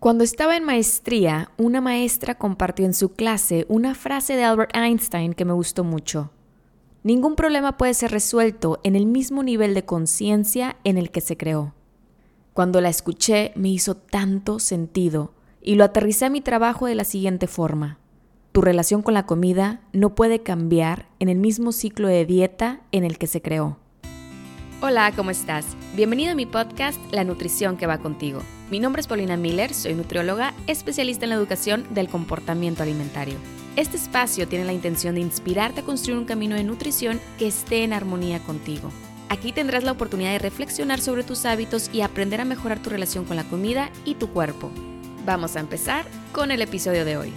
Cuando estaba en maestría, una maestra compartió en su clase una frase de Albert Einstein que me gustó mucho. Ningún problema puede ser resuelto en el mismo nivel de conciencia en el que se creó. Cuando la escuché me hizo tanto sentido y lo aterricé a mi trabajo de la siguiente forma. Tu relación con la comida no puede cambiar en el mismo ciclo de dieta en el que se creó. Hola, ¿cómo estás? Bienvenido a mi podcast La nutrición que va contigo. Mi nombre es Paulina Miller, soy nutrióloga, especialista en la educación del comportamiento alimentario. Este espacio tiene la intención de inspirarte a construir un camino de nutrición que esté en armonía contigo. Aquí tendrás la oportunidad de reflexionar sobre tus hábitos y aprender a mejorar tu relación con la comida y tu cuerpo. Vamos a empezar con el episodio de hoy.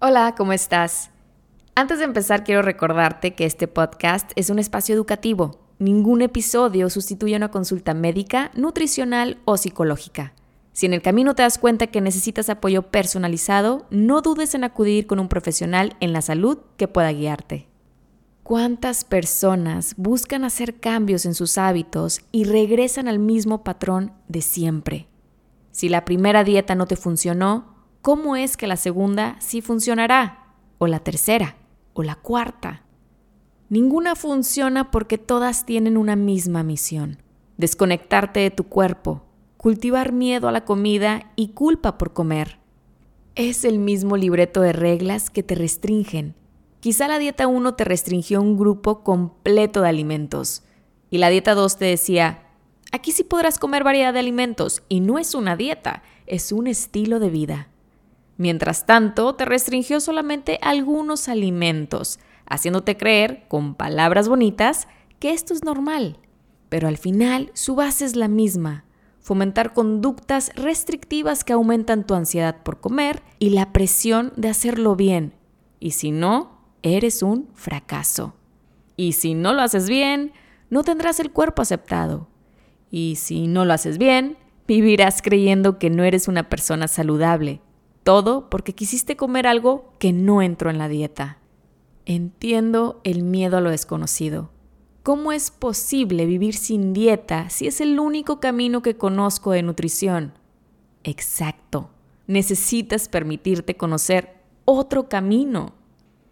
Hola, ¿cómo estás? Antes de empezar, quiero recordarte que este podcast es un espacio educativo. Ningún episodio sustituye una consulta médica, nutricional o psicológica. Si en el camino te das cuenta que necesitas apoyo personalizado, no dudes en acudir con un profesional en la salud que pueda guiarte. ¿Cuántas personas buscan hacer cambios en sus hábitos y regresan al mismo patrón de siempre? Si la primera dieta no te funcionó, ¿cómo es que la segunda sí funcionará? ¿O la tercera? o la cuarta. Ninguna funciona porque todas tienen una misma misión. Desconectarte de tu cuerpo, cultivar miedo a la comida y culpa por comer. Es el mismo libreto de reglas que te restringen. Quizá la dieta 1 te restringió un grupo completo de alimentos y la dieta 2 te decía, aquí sí podrás comer variedad de alimentos y no es una dieta, es un estilo de vida. Mientras tanto, te restringió solamente algunos alimentos, haciéndote creer, con palabras bonitas, que esto es normal. Pero al final, su base es la misma, fomentar conductas restrictivas que aumentan tu ansiedad por comer y la presión de hacerlo bien. Y si no, eres un fracaso. Y si no lo haces bien, no tendrás el cuerpo aceptado. Y si no lo haces bien, vivirás creyendo que no eres una persona saludable todo porque quisiste comer algo que no entró en la dieta. Entiendo el miedo a lo desconocido. ¿Cómo es posible vivir sin dieta si es el único camino que conozco de nutrición? Exacto. Necesitas permitirte conocer otro camino.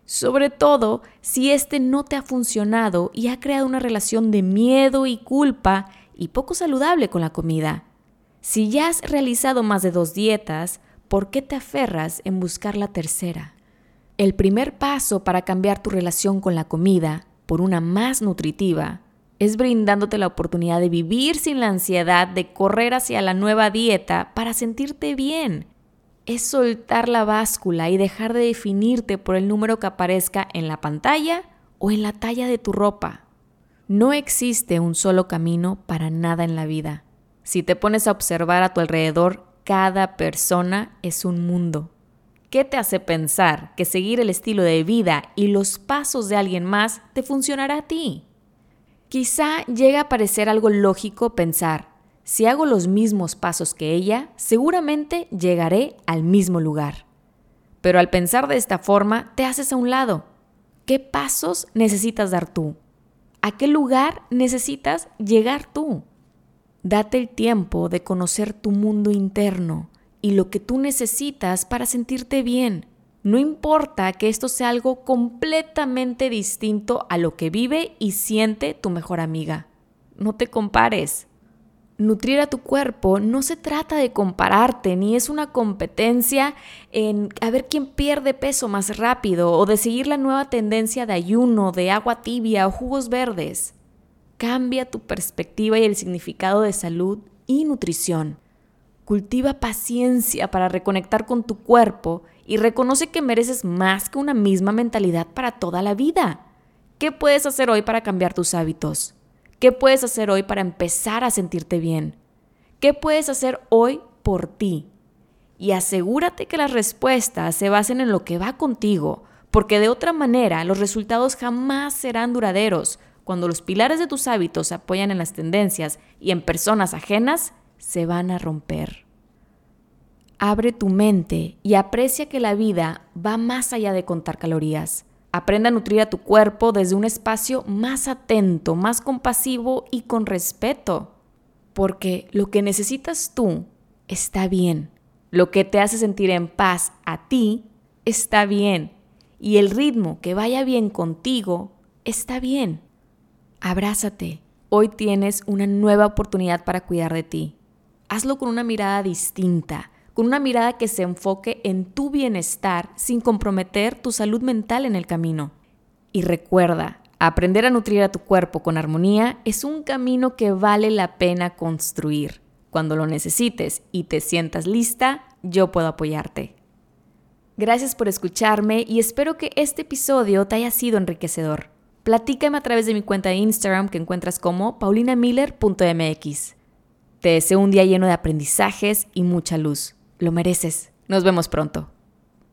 Sobre todo si este no te ha funcionado y ha creado una relación de miedo y culpa y poco saludable con la comida. Si ya has realizado más de dos dietas, ¿por qué te aferras en buscar la tercera? El primer paso para cambiar tu relación con la comida por una más nutritiva es brindándote la oportunidad de vivir sin la ansiedad de correr hacia la nueva dieta para sentirte bien. Es soltar la báscula y dejar de definirte por el número que aparezca en la pantalla o en la talla de tu ropa. No existe un solo camino para nada en la vida. Si te pones a observar a tu alrededor, cada persona es un mundo. ¿Qué te hace pensar que seguir el estilo de vida y los pasos de alguien más te funcionará a ti? Quizá llegue a parecer algo lógico pensar, si hago los mismos pasos que ella, seguramente llegaré al mismo lugar. Pero al pensar de esta forma, te haces a un lado. ¿Qué pasos necesitas dar tú? ¿A qué lugar necesitas llegar tú? Date el tiempo de conocer tu mundo interno y lo que tú necesitas para sentirte bien. No importa que esto sea algo completamente distinto a lo que vive y siente tu mejor amiga. No te compares. Nutrir a tu cuerpo no se trata de compararte, ni es una competencia en a ver quién pierde peso más rápido o de seguir la nueva tendencia de ayuno, de agua tibia o jugos verdes. Cambia tu perspectiva y el significado de salud y nutrición. Cultiva paciencia para reconectar con tu cuerpo y reconoce que mereces más que una misma mentalidad para toda la vida. ¿Qué puedes hacer hoy para cambiar tus hábitos? ¿Qué puedes hacer hoy para empezar a sentirte bien? ¿Qué puedes hacer hoy por ti? Y asegúrate que las respuestas se basen en lo que va contigo, porque de otra manera los resultados jamás serán duraderos, cuando los pilares de tus hábitos se apoyan en las tendencias y en personas ajenas, se van a romper. Abre tu mente y aprecia que la vida va más allá de contar calorías. Aprende a nutrir a tu cuerpo desde un espacio más atento, más compasivo y con respeto. Porque lo que necesitas tú está bien. Lo que te hace sentir en paz a ti está bien. Y el ritmo que vaya bien contigo está bien. Abrázate. Hoy tienes una nueva oportunidad para cuidar de ti. Hazlo con una mirada distinta, con una mirada que se enfoque en tu bienestar sin comprometer tu salud mental en el camino. Y recuerda, aprender a nutrir a tu cuerpo con armonía es un camino que vale la pena construir. Cuando lo necesites y te sientas lista, yo puedo apoyarte. Gracias por escucharme y espero que este episodio te haya sido enriquecedor. Platícame a través de mi cuenta de Instagram que encuentras como paulinamiller.mx. Te deseo un día lleno de aprendizajes y mucha luz. Lo mereces. Nos vemos pronto.